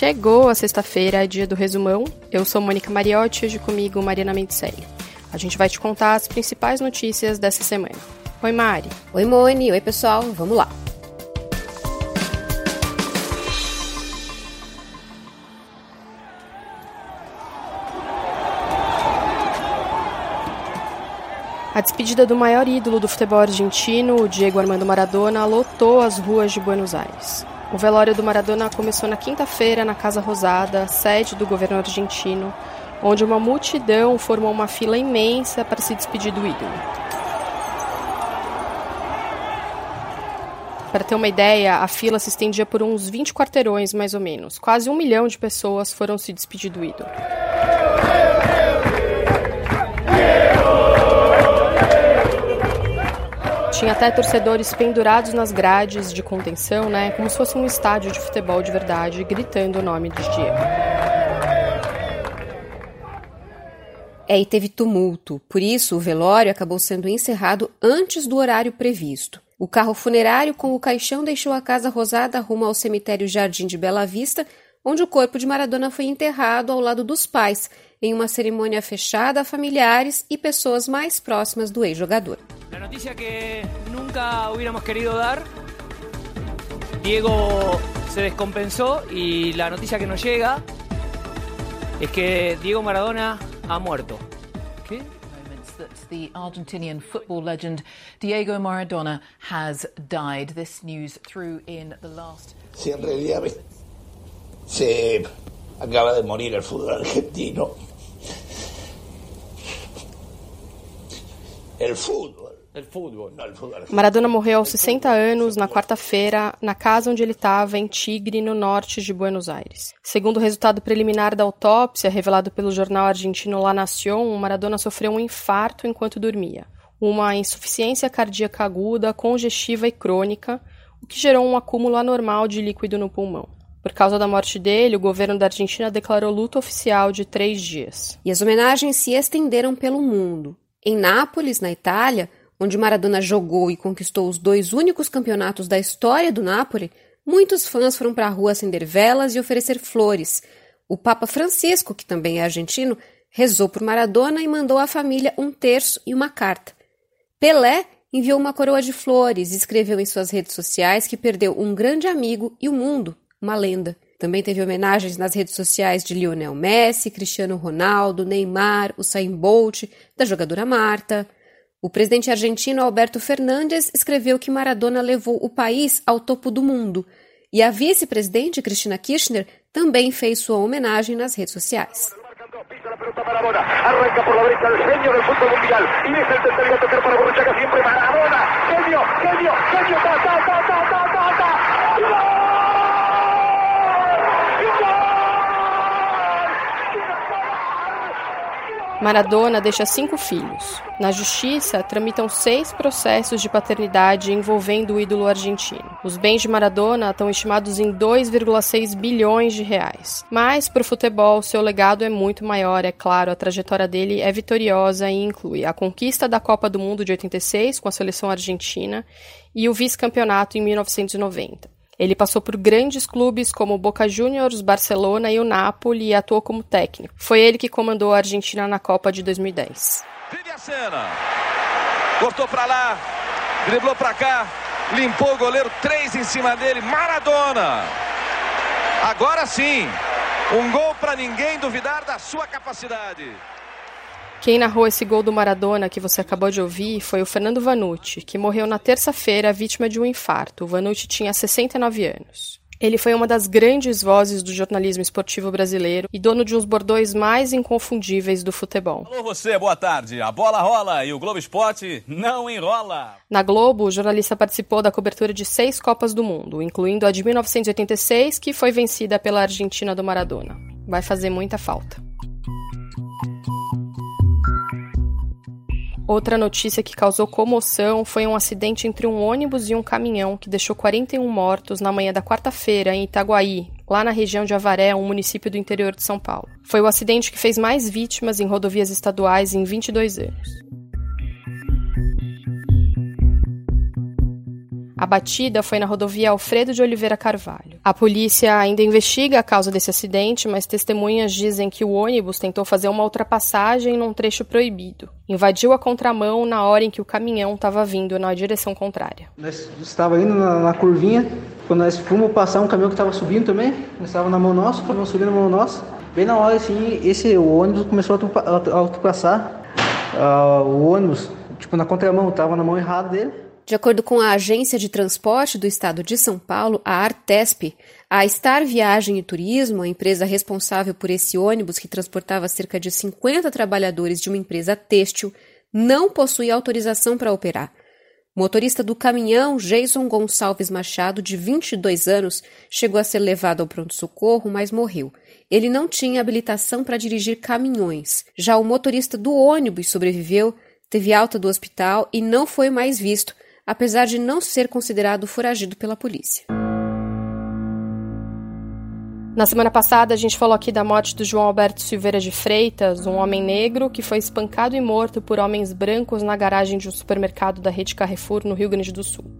chegou a sexta-feira, é dia do resumão. Eu sou Mônica Mariotti e hoje comigo Mariana Mendicelli. A gente vai te contar as principais notícias dessa semana. Oi, Mari. Oi, Moni. Oi, pessoal. Vamos lá. A despedida do maior ídolo do futebol argentino, o Diego Armando Maradona, lotou as ruas de Buenos Aires. O velório do Maradona começou na quinta-feira na Casa Rosada, sede do governo argentino, onde uma multidão formou uma fila imensa para se despedir do ídolo. Para ter uma ideia, a fila se estendia por uns 20 quarteirões, mais ou menos. Quase um milhão de pessoas foram se despedir do ídolo. Tinha até torcedores pendurados nas grades de contenção, né, como se fosse um estádio de futebol de verdade, gritando o nome do Diego. É, e teve tumulto. Por isso, o velório acabou sendo encerrado antes do horário previsto. O carro funerário com o caixão deixou a Casa Rosada rumo ao cemitério Jardim de Bela Vista, onde o corpo de Maradona foi enterrado ao lado dos pais, em uma cerimônia fechada a familiares e pessoas mais próximas do ex-jogador. La noticia que nunca hubiéramos querido dar. Diego se descompensó y la noticia que nos llega es que Diego Maradona ha muerto. ¿Qué? that the Argentinian football legend Diego Maradona has died. This news threw in the last. Sí, en realidad se acaba de morir el fútbol argentino. El fútbol. Maradona morreu aos 60 anos na quarta-feira na casa onde ele estava em Tigre, no norte de Buenos Aires. Segundo o resultado preliminar da autópsia revelado pelo jornal argentino La Nación, Maradona sofreu um infarto enquanto dormia, uma insuficiência cardíaca aguda, congestiva e crônica, o que gerou um acúmulo anormal de líquido no pulmão. Por causa da morte dele, o governo da Argentina declarou luto oficial de três dias. E as homenagens se estenderam pelo mundo. Em Nápoles, na Itália, onde Maradona jogou e conquistou os dois únicos campeonatos da história do Napoli, muitos fãs foram para a rua acender velas e oferecer flores. O Papa Francisco, que também é argentino, rezou por Maradona e mandou à família um terço e uma carta. Pelé enviou uma coroa de flores e escreveu em suas redes sociais que perdeu um grande amigo e o mundo, uma lenda. Também teve homenagens nas redes sociais de Lionel Messi, Cristiano Ronaldo, Neymar, Usain Bolt, da jogadora Marta. O presidente argentino Alberto Fernandes escreveu que Maradona levou o país ao topo do mundo. E a vice-presidente Cristina Kirchner também fez sua homenagem nas redes sociais. Maradona deixa cinco filhos. Na justiça, tramitam seis processos de paternidade envolvendo o ídolo argentino. Os bens de Maradona estão estimados em 2,6 bilhões de reais. Mas, para o futebol, seu legado é muito maior, é claro. A trajetória dele é vitoriosa e inclui a conquista da Copa do Mundo de 86 com a seleção argentina e o vice-campeonato em 1990. Ele passou por grandes clubes como Boca Juniors, Barcelona e o Napoli e atuou como técnico. Foi ele que comandou a Argentina na Copa de 2010. Vive a cena. Cortou para lá, driblou para cá, limpou o goleiro, três em cima dele, Maradona. Agora sim, um gol para ninguém duvidar da sua capacidade. Quem narrou esse gol do Maradona que você acabou de ouvir foi o Fernando Vanucci, que morreu na terça-feira vítima de um infarto. O Vanucci tinha 69 anos. Ele foi uma das grandes vozes do jornalismo esportivo brasileiro e dono de uns bordões mais inconfundíveis do futebol. Alô você, boa tarde. A bola rola e o Globo Esporte não enrola. Na Globo, o jornalista participou da cobertura de seis Copas do Mundo, incluindo a de 1986, que foi vencida pela Argentina do Maradona. Vai fazer muita falta. Outra notícia que causou comoção foi um acidente entre um ônibus e um caminhão que deixou 41 mortos na manhã da quarta-feira em Itaguaí, lá na região de Avaré, um município do interior de São Paulo. Foi o acidente que fez mais vítimas em rodovias estaduais em 22 anos. A batida foi na rodovia Alfredo de Oliveira Carvalho. A polícia ainda investiga a causa desse acidente, mas testemunhas dizem que o ônibus tentou fazer uma ultrapassagem num trecho proibido. Invadiu a contramão na hora em que o caminhão estava vindo na direção contrária. Nós estava indo na, na, curvinha, quando nós fomos passar um caminhão que estava subindo também, estava na mão nossa, o caminhão subindo na mão nossa. Bem na hora, assim, esse o ônibus começou a ultrapassar. Uh, o ônibus, tipo, na contramão, estava na mão errada dele. De acordo com a Agência de Transporte do Estado de São Paulo, a Artesp, a Star Viagem e Turismo, a empresa responsável por esse ônibus que transportava cerca de 50 trabalhadores de uma empresa têxtil, não possui autorização para operar. O motorista do caminhão, Jason Gonçalves Machado, de 22 anos, chegou a ser levado ao pronto-socorro, mas morreu. Ele não tinha habilitação para dirigir caminhões. Já o motorista do ônibus sobreviveu, teve alta do hospital e não foi mais visto, apesar de não ser considerado foragido pela polícia. Na semana passada, a gente falou aqui da morte do João Alberto Silveira de Freitas, um homem negro que foi espancado e morto por homens brancos na garagem de um supermercado da rede Carrefour, no Rio Grande do Sul.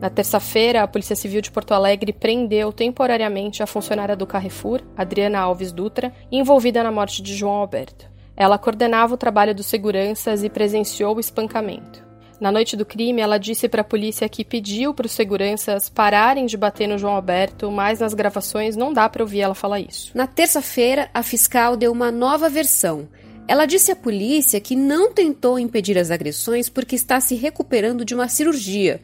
Na terça-feira, a Polícia Civil de Porto Alegre prendeu temporariamente a funcionária do Carrefour, Adriana Alves Dutra, envolvida na morte de João Alberto. Ela coordenava o trabalho dos seguranças e presenciou o espancamento. Na noite do crime, ela disse para a polícia que pediu para os seguranças pararem de bater no João Alberto, mas nas gravações não dá para ouvir ela falar isso. Na terça-feira, a fiscal deu uma nova versão. Ela disse à polícia que não tentou impedir as agressões porque está se recuperando de uma cirurgia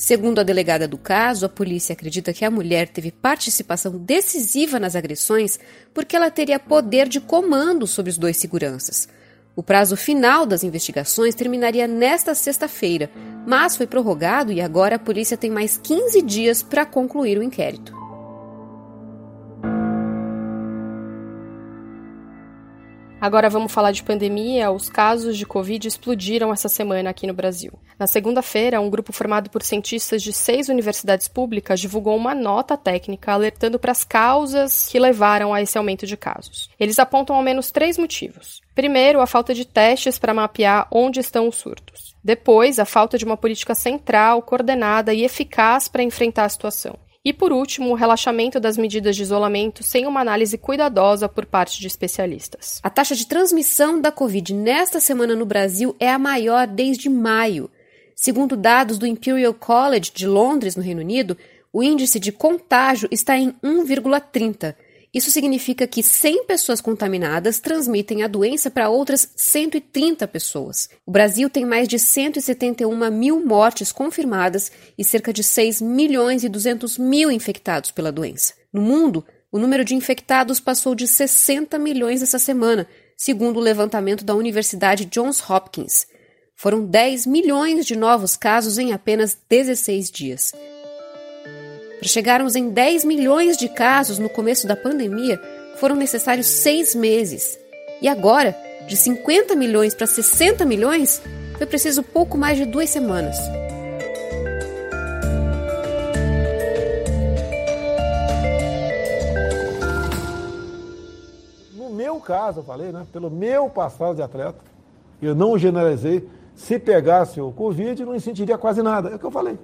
Segundo a delegada do caso, a polícia acredita que a mulher teve participação decisiva nas agressões porque ela teria poder de comando sobre os dois seguranças. O prazo final das investigações terminaria nesta sexta-feira, mas foi prorrogado e agora a polícia tem mais 15 dias para concluir o inquérito. Agora vamos falar de pandemia. Os casos de Covid explodiram essa semana aqui no Brasil. Na segunda-feira, um grupo formado por cientistas de seis universidades públicas divulgou uma nota técnica alertando para as causas que levaram a esse aumento de casos. Eles apontam ao menos três motivos. Primeiro, a falta de testes para mapear onde estão os surtos. Depois, a falta de uma política central, coordenada e eficaz para enfrentar a situação. E por último, o relaxamento das medidas de isolamento sem uma análise cuidadosa por parte de especialistas. A taxa de transmissão da Covid nesta semana no Brasil é a maior desde maio. Segundo dados do Imperial College de Londres, no Reino Unido, o índice de contágio está em 1,30 isso significa que 100 pessoas contaminadas transmitem a doença para outras 130 pessoas. O Brasil tem mais de 171 mil mortes confirmadas e cerca de 6 milhões e 200 mil infectados pela doença. No mundo, o número de infectados passou de 60 milhões essa semana, segundo o levantamento da Universidade Johns Hopkins. Foram 10 milhões de novos casos em apenas 16 dias. Para chegarmos em 10 milhões de casos no começo da pandemia, foram necessários seis meses. E agora, de 50 milhões para 60 milhões, foi preciso pouco mais de duas semanas. No meu caso, eu falei, né? Pelo meu passado de atleta, eu não generalizei. Se pegasse o Covid, não sentiria quase nada. É o que eu falei.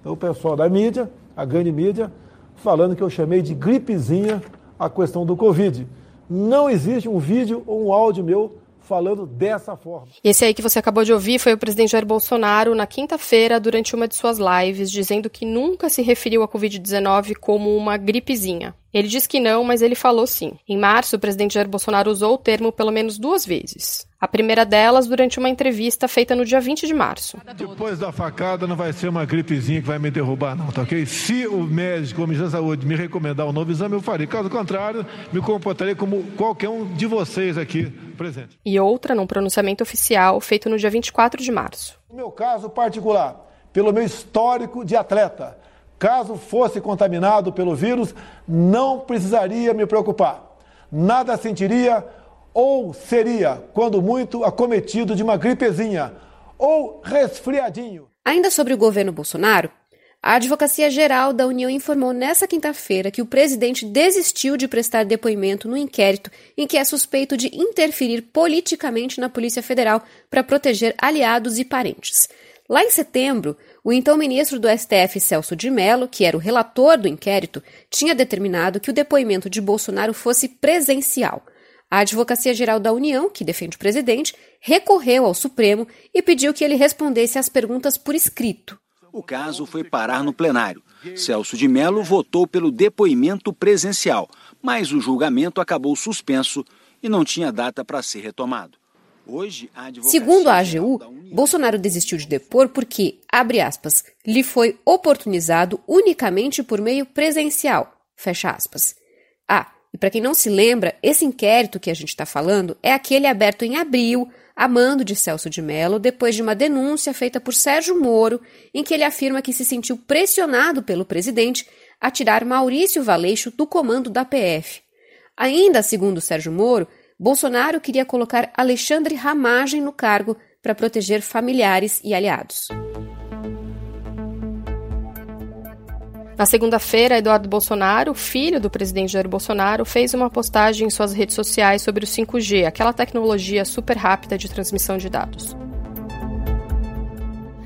Então, o pessoal da mídia a grande mídia, falando que eu chamei de gripezinha a questão do Covid. Não existe um vídeo ou um áudio meu falando dessa forma. Esse aí que você acabou de ouvir foi o presidente Jair Bolsonaro na quinta-feira durante uma de suas lives, dizendo que nunca se referiu à Covid-19 como uma gripezinha. Ele diz que não, mas ele falou sim. Em março, o presidente Jair Bolsonaro usou o termo pelo menos duas vezes. A primeira delas durante uma entrevista feita no dia 20 de março. Depois da facada não vai ser uma gripezinha que vai me derrubar, não, tá ok? Se o médico, o Ministério da Saúde, me recomendar um novo exame, eu farei. Caso contrário, me comportarei como qualquer um de vocês aqui presente. E outra num pronunciamento oficial feito no dia 24 de março. No meu caso particular, pelo meu histórico de atleta, Caso fosse contaminado pelo vírus, não precisaria me preocupar. Nada sentiria ou seria, quando muito, acometido de uma gripezinha ou resfriadinho. Ainda sobre o governo Bolsonaro, a Advocacia Geral da União informou nesta quinta-feira que o presidente desistiu de prestar depoimento no inquérito em que é suspeito de interferir politicamente na Polícia Federal para proteger aliados e parentes. Lá em setembro, o então ministro do STF, Celso de Mello, que era o relator do inquérito, tinha determinado que o depoimento de Bolsonaro fosse presencial. A Advocacia Geral da União, que defende o presidente, recorreu ao Supremo e pediu que ele respondesse às perguntas por escrito. O caso foi parar no plenário. Celso de Mello votou pelo depoimento presencial, mas o julgamento acabou suspenso e não tinha data para ser retomado. Hoje, a Segundo a AGU, Bolsonaro desistiu de depor porque, abre aspas, lhe foi oportunizado unicamente por meio presencial, fecha aspas. Ah, e para quem não se lembra, esse inquérito que a gente está falando é aquele aberto em abril, a mando de Celso de Mello, depois de uma denúncia feita por Sérgio Moro, em que ele afirma que se sentiu pressionado pelo presidente a tirar Maurício Valeixo do comando da PF. Ainda segundo Sérgio Moro, Bolsonaro queria colocar Alexandre Ramagem no cargo para proteger familiares e aliados. Na segunda-feira, Eduardo Bolsonaro, filho do presidente Jair Bolsonaro, fez uma postagem em suas redes sociais sobre o 5G, aquela tecnologia super rápida de transmissão de dados.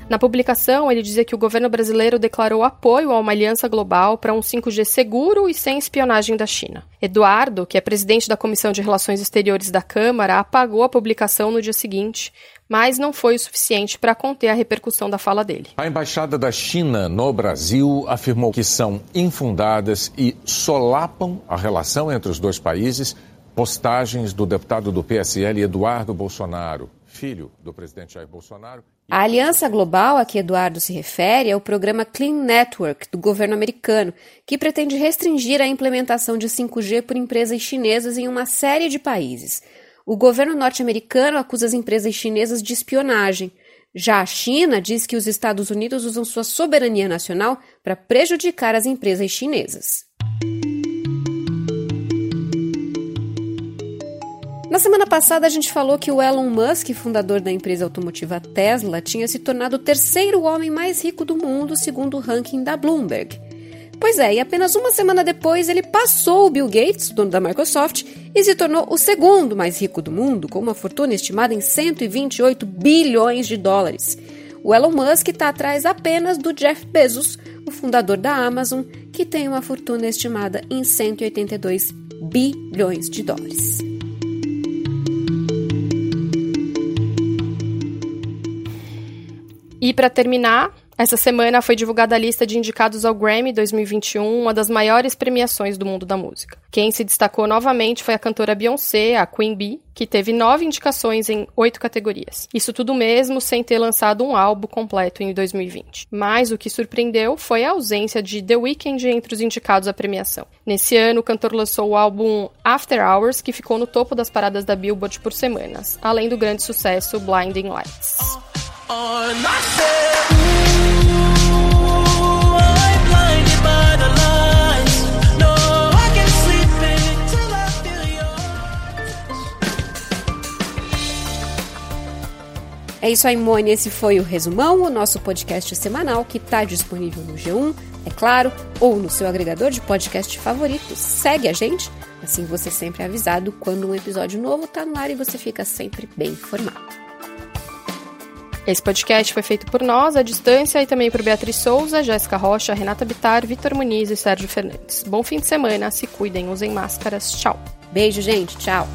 Na publicação, ele dizia que o governo brasileiro declarou apoio a uma aliança global para um 5G seguro e sem espionagem da China. Eduardo, que é presidente da Comissão de Relações Exteriores da Câmara, apagou a publicação no dia seguinte, mas não foi o suficiente para conter a repercussão da fala dele. A embaixada da China no Brasil afirmou que são infundadas e solapam a relação entre os dois países postagens do deputado do PSL Eduardo Bolsonaro, filho do presidente Jair Bolsonaro. A aliança global a que Eduardo se refere é o programa Clean Network do governo americano, que pretende restringir a implementação de 5G por empresas chinesas em uma série de países. O governo norte-americano acusa as empresas chinesas de espionagem. Já a China diz que os Estados Unidos usam sua soberania nacional para prejudicar as empresas chinesas. Na semana passada, a gente falou que o Elon Musk, fundador da empresa automotiva Tesla, tinha se tornado o terceiro homem mais rico do mundo, segundo o ranking da Bloomberg. Pois é, e apenas uma semana depois ele passou o Bill Gates, dono da Microsoft, e se tornou o segundo mais rico do mundo, com uma fortuna estimada em 128 bilhões de dólares. O Elon Musk está atrás apenas do Jeff Bezos, o fundador da Amazon, que tem uma fortuna estimada em 182 bilhões de dólares. E para terminar, essa semana foi divulgada a lista de indicados ao Grammy 2021, uma das maiores premiações do mundo da música. Quem se destacou novamente foi a cantora Beyoncé, a Queen Bee, que teve nove indicações em oito categorias. Isso tudo mesmo sem ter lançado um álbum completo em 2020. Mas o que surpreendeu foi a ausência de The Weeknd entre os indicados à premiação. Nesse ano, o cantor lançou o álbum After Hours, que ficou no topo das paradas da Billboard por semanas, além do grande sucesso Blinding Lights. É isso aí, Mone. Esse foi o Resumão, o nosso podcast semanal que está disponível no G1, é claro, ou no seu agregador de podcast favorito. Segue a gente, assim você sempre é avisado quando um episódio novo está no ar e você fica sempre bem informado. Esse podcast foi feito por nós, à distância, e também por Beatriz Souza, Jéssica Rocha, Renata Bitar, Vitor Muniz e Sérgio Fernandes. Bom fim de semana, se cuidem, usem máscaras. Tchau. Beijo, gente. Tchau.